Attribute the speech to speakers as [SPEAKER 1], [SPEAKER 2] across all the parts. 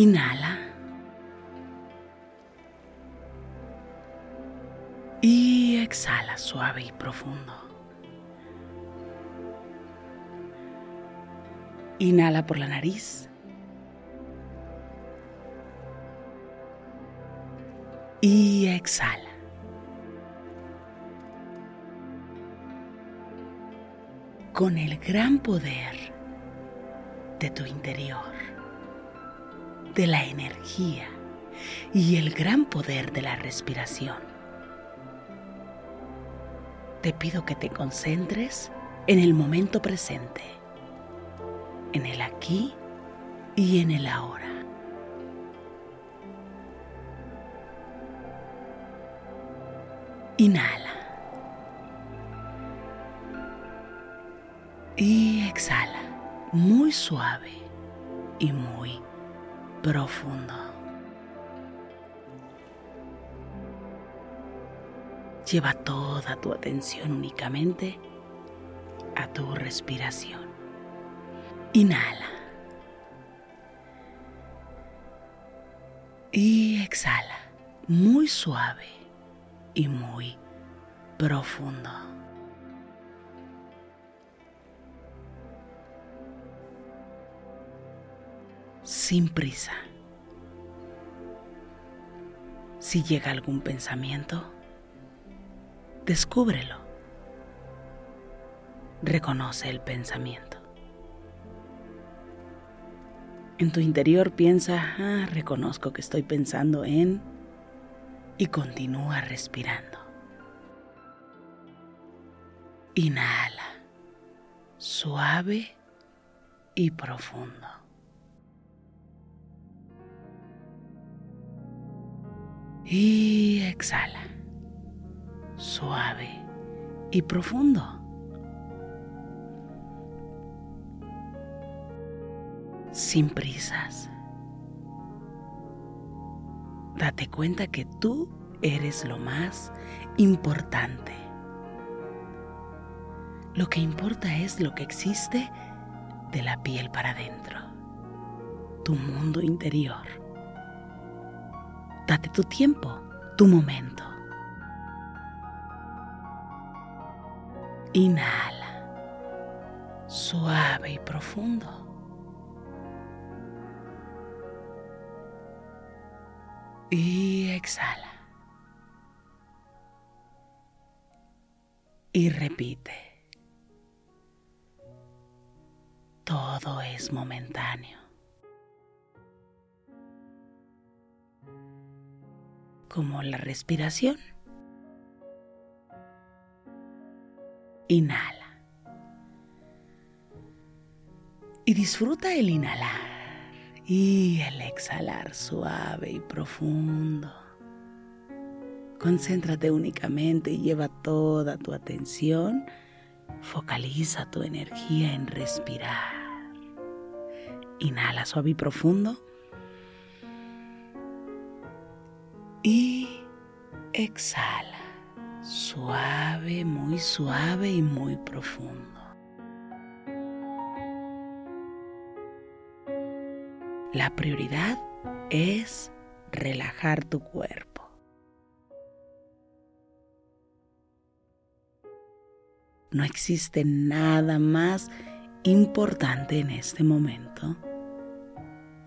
[SPEAKER 1] Inhala. Y exhala suave y profundo. Inhala por la nariz. Y exhala. Con el gran poder de tu interior de la energía y el gran poder de la respiración. Te pido que te concentres en el momento presente, en el aquí y en el ahora. Inhala. Y exhala, muy suave y muy profundo. Lleva toda tu atención únicamente a tu respiración. Inhala. Y exhala, muy suave y muy profundo. Sin prisa. Si llega algún pensamiento, descúbrelo. Reconoce el pensamiento. En tu interior piensa, ah, reconozco que estoy pensando en y continúa respirando. Inhala, suave y profundo. Y exhala, suave y profundo. Sin prisas. Date cuenta que tú eres lo más importante. Lo que importa es lo que existe de la piel para adentro, tu mundo interior. Date tu tiempo, tu momento. Inhala, suave y profundo. Y exhala. Y repite. Todo es momentáneo. Como la respiración. Inhala. Y disfruta el inhalar y el exhalar suave y profundo. Concéntrate únicamente y lleva toda tu atención. Focaliza tu energía en respirar. Inhala suave y profundo. Exhala. Suave, muy suave y muy profundo. La prioridad es relajar tu cuerpo. No existe nada más importante en este momento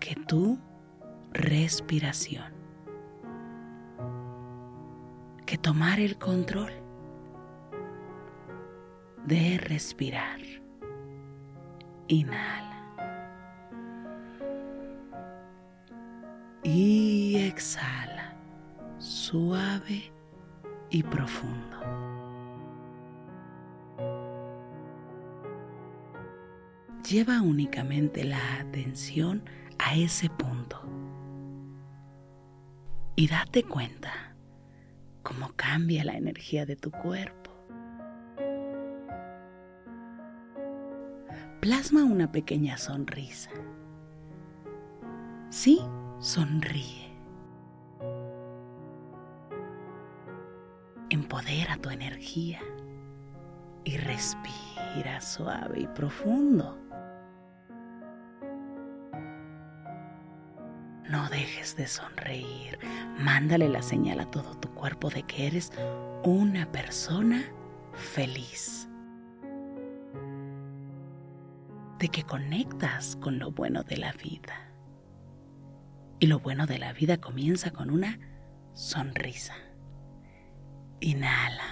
[SPEAKER 1] que tu respiración, que tomar el control de respirar. Inhala. Y exhala, suave y profundo. Lleva únicamente la atención a ese punto y date cuenta cómo cambia la energía de tu cuerpo. Plasma una pequeña sonrisa. Sí, sonríe. Empodera tu energía y respira suave y profundo. Dejes de sonreír. Mándale la señal a todo tu cuerpo de que eres una persona feliz. De que conectas con lo bueno de la vida. Y lo bueno de la vida comienza con una sonrisa. Inhala.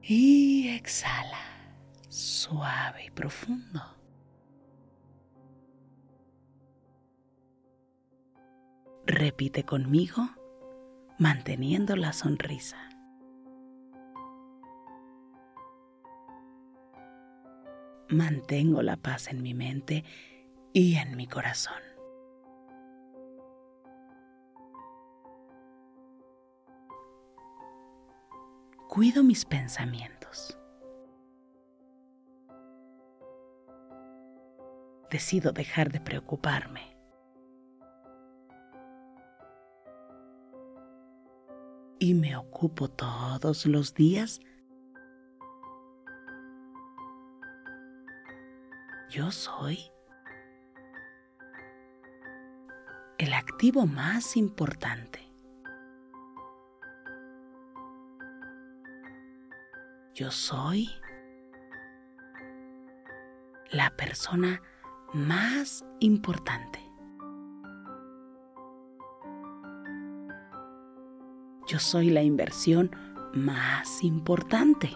[SPEAKER 1] Y exhala, suave y profundo. Repite conmigo, manteniendo la sonrisa. mantengo la paz en mi mente y en mi corazón. Cuido mis pensamientos. Decido dejar de preocuparme. Y me ocupo todos los días Yo soy el activo más importante. Yo soy la persona más importante. Yo soy la inversión más importante.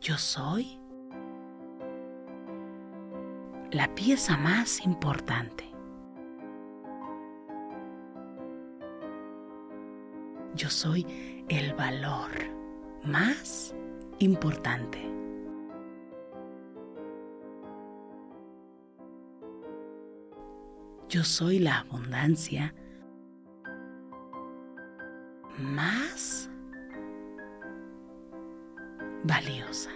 [SPEAKER 1] Yo soy la pieza más importante. Yo soy el valor más importante. Yo soy la abundancia más valiosa.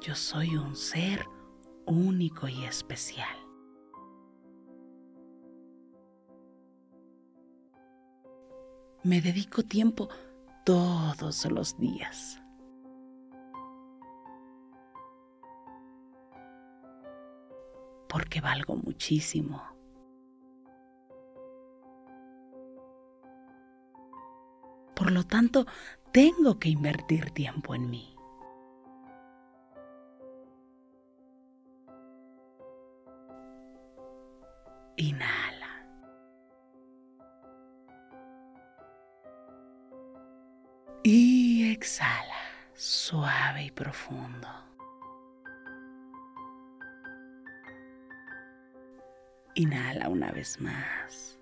[SPEAKER 1] Yo soy un ser único y especial. Me dedico tiempo todos los días. Porque valgo muchísimo. Por lo tanto, tengo que invertir tiempo en mí. Inhala. Y exhala, suave y profundo. Inhala una vez más.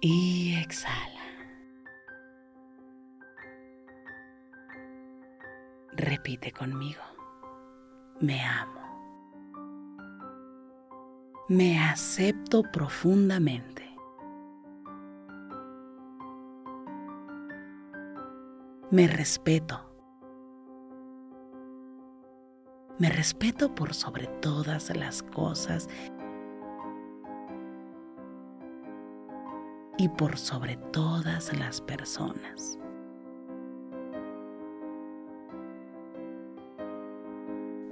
[SPEAKER 1] Y exhala. Repite conmigo. Me amo. Me acepto profundamente. Me respeto. Me respeto por sobre todas las cosas y por sobre todas las personas.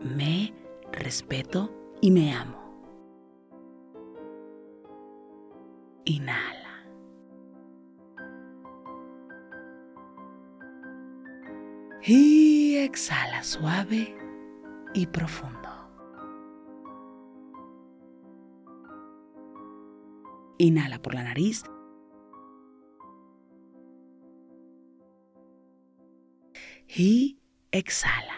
[SPEAKER 1] Me respeto y me amo. Inhala. Y exhala suave y profundo. Inhala por la nariz. Y exhala.